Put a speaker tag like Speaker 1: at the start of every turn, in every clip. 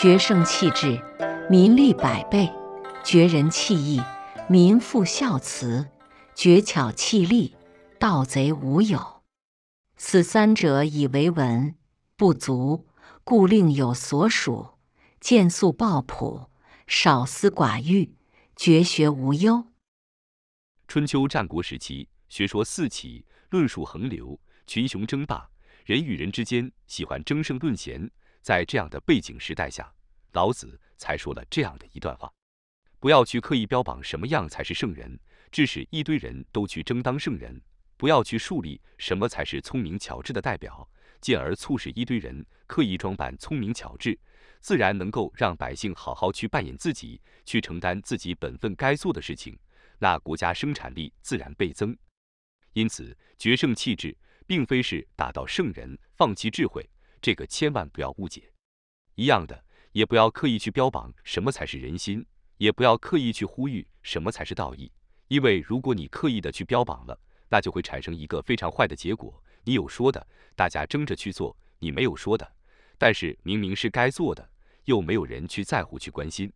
Speaker 1: 决胜气质，民利百倍；绝人弃义，民复孝慈；绝巧弃利，盗贼无有。此三者以为文，不足，故另有所属。见素抱朴，少思寡欲，绝学无忧。
Speaker 2: 春秋战国时期，学说四起，论述横流，群雄争霸，人与人之间喜欢争胜论贤。在这样的背景时代下，老子才说了这样的一段话：不要去刻意标榜什么样才是圣人，致使一堆人都去争当圣人；不要去树立什么才是聪明巧智的代表，进而促使一堆人刻意装扮聪明巧智，自然能够让百姓好好去扮演自己，去承担自己本分该做的事情，那国家生产力自然倍增。因此，决胜气质并非是打倒圣人，放弃智慧。这个千万不要误解，一样的，也不要刻意去标榜什么才是人心，也不要刻意去呼吁什么才是道义，因为如果你刻意的去标榜了，那就会产生一个非常坏的结果：你有说的，大家争着去做；你没有说的，但是明明是该做的，又没有人去在乎去关心。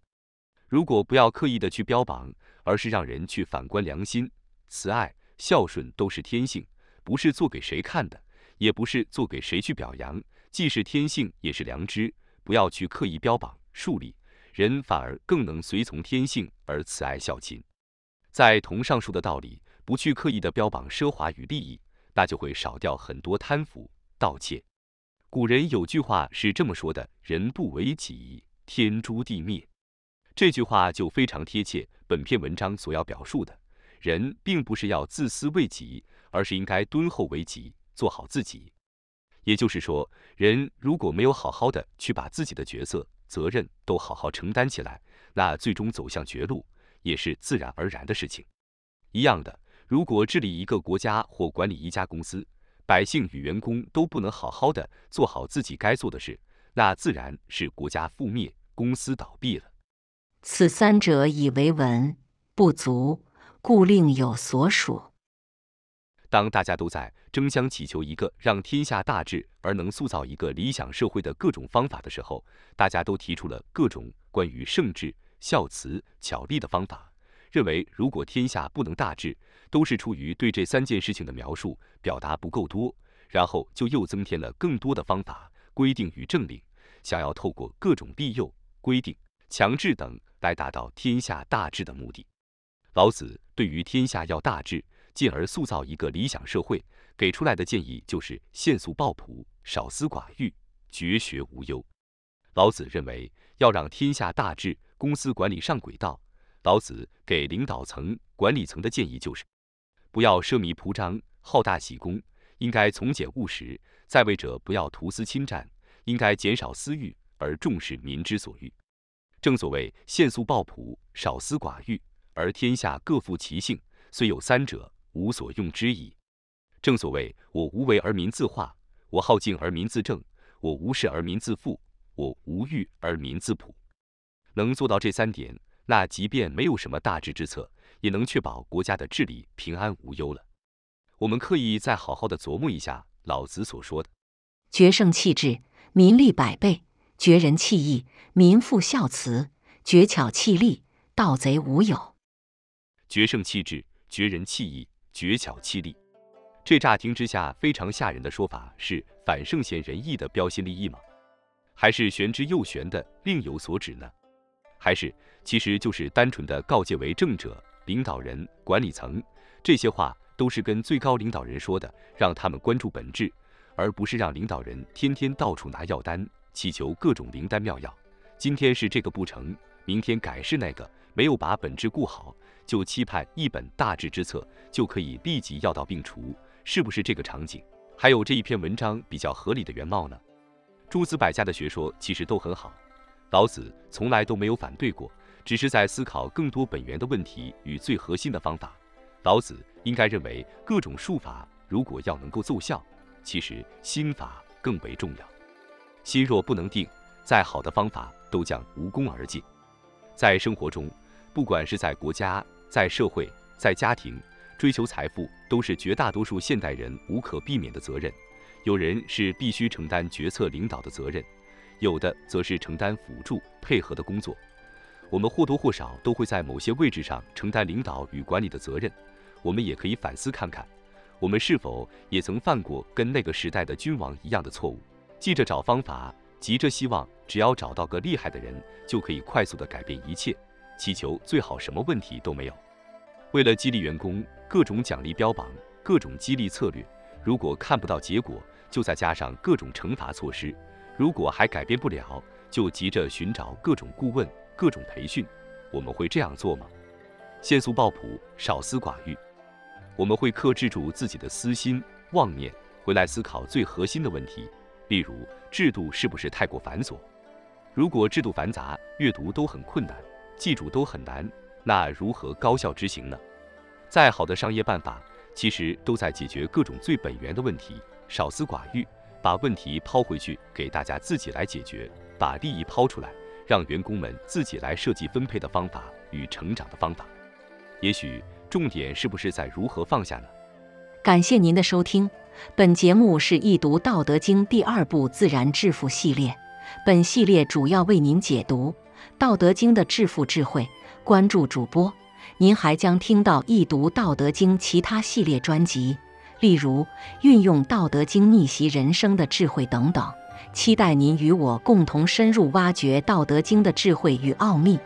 Speaker 2: 如果不要刻意的去标榜，而是让人去反观良心，慈爱、孝顺都是天性，不是做给谁看的，也不是做给谁去表扬。既是天性，也是良知。不要去刻意标榜树立人，反而更能随从天性而慈爱孝亲。在同上述的道理，不去刻意的标榜奢华与利益，那就会少掉很多贪腐盗窃。古人有句话是这么说的：“人不为己，天诛地灭。”这句话就非常贴切本篇文章所要表述的。人并不是要自私为己，而是应该敦厚为己，做好自己。也就是说，人如果没有好好的去把自己的角色、责任都好好承担起来，那最终走向绝路也是自然而然的事情。一样的，如果治理一个国家或管理一家公司，百姓与员工都不能好好的做好自己该做的事，那自然是国家覆灭、公司倒闭了。
Speaker 1: 此三者以为文，不足，故另有所属。
Speaker 2: 当大家都在争相祈求一个让天下大治而能塑造一个理想社会的各种方法的时候，大家都提出了各种关于圣治、孝慈、巧立的方法，认为如果天下不能大治，都是出于对这三件事情的描述表达不够多，然后就又增添了更多的方法、规定与政令，想要透过各种利诱、规定、强制等来达到天下大治的目的。老子对于天下要大治。进而塑造一个理想社会，给出来的建议就是限速抱朴，少思寡欲，绝学无忧。老子认为要让天下大治，公司管理上轨道。老子给领导层、管理层的建议就是：不要奢靡铺张、好大喜功，应该从简务实；在位者不要图私侵占，应该减少私欲而重视民之所欲。正所谓限速抱朴，少思寡欲，而天下各负其性，虽有三者。无所用之矣。正所谓：我无为而民自化，我好静而民自正，我无事而民自富，我无欲而民自朴。能做到这三点，那即便没有什么大治之策，也能确保国家的治理平安无忧了。我们刻意再好好的琢磨一下老子所说的：
Speaker 1: 决胜气质，民利百倍；绝人弃义，民复孝慈；绝巧弃利，盗贼无有。
Speaker 2: 决胜气质，绝人弃义。绝巧气力，这乍听之下非常吓人的说法，是反圣贤仁义的标新立异吗？还是玄之又玄的另有所指呢？还是其实就是单纯的告诫为政者、领导人、管理层，这些话都是跟最高领导人说的，让他们关注本质，而不是让领导人天天到处拿药单，祈求各种灵丹妙药。今天是这个不成，明天改是那个，没有把本质顾好。就期盼一本大治之策就可以立即药到病除，是不是这个场景？还有这一篇文章比较合理的原貌呢？诸子百家的学说其实都很好，老子从来都没有反对过，只是在思考更多本源的问题与最核心的方法。老子应该认为，各种术法如果要能够奏效，其实心法更为重要。心若不能定，再好的方法都将无功而尽。在生活中。不管是在国家、在社会、在家庭，追求财富都是绝大多数现代人无可避免的责任。有人是必须承担决策领导的责任，有的则是承担辅助配合的工作。我们或多或少都会在某些位置上承担领导与管理的责任。我们也可以反思看看，我们是否也曾犯过跟那个时代的君王一样的错误，记着找方法，急着希望只要找到个厉害的人，就可以快速的改变一切，祈求最好什么问题都没有。为了激励员工，各种奖励标榜，各种激励策略，如果看不到结果，就再加上各种惩罚措施，如果还改变不了，就急着寻找各种顾问、各种培训。我们会这样做吗？限速抱朴，少思寡欲。我们会克制住自己的私心妄念，回来思考最核心的问题，例如制度是不是太过繁琐？如果制度繁杂，阅读都很困难，记住都很难，那如何高效执行呢？再好的商业办法，其实都在解决各种最本源的问题。少思寡欲，把问题抛回去给大家自己来解决，把利益抛出来，让员工们自己来设计分配的方法与成长的方法。也许重点是不是在如何放下呢？
Speaker 1: 感谢您的收听，本节目是易读《道德经》第二部自然致富系列，本系列主要为您解读《道德经》的致富智慧。关注主播，您还将听到易读《道德经》其他系列专辑。例如，运用《道德经》逆袭人生的智慧等等，期待您与我共同深入挖掘《道德经》的智慧与奥秘。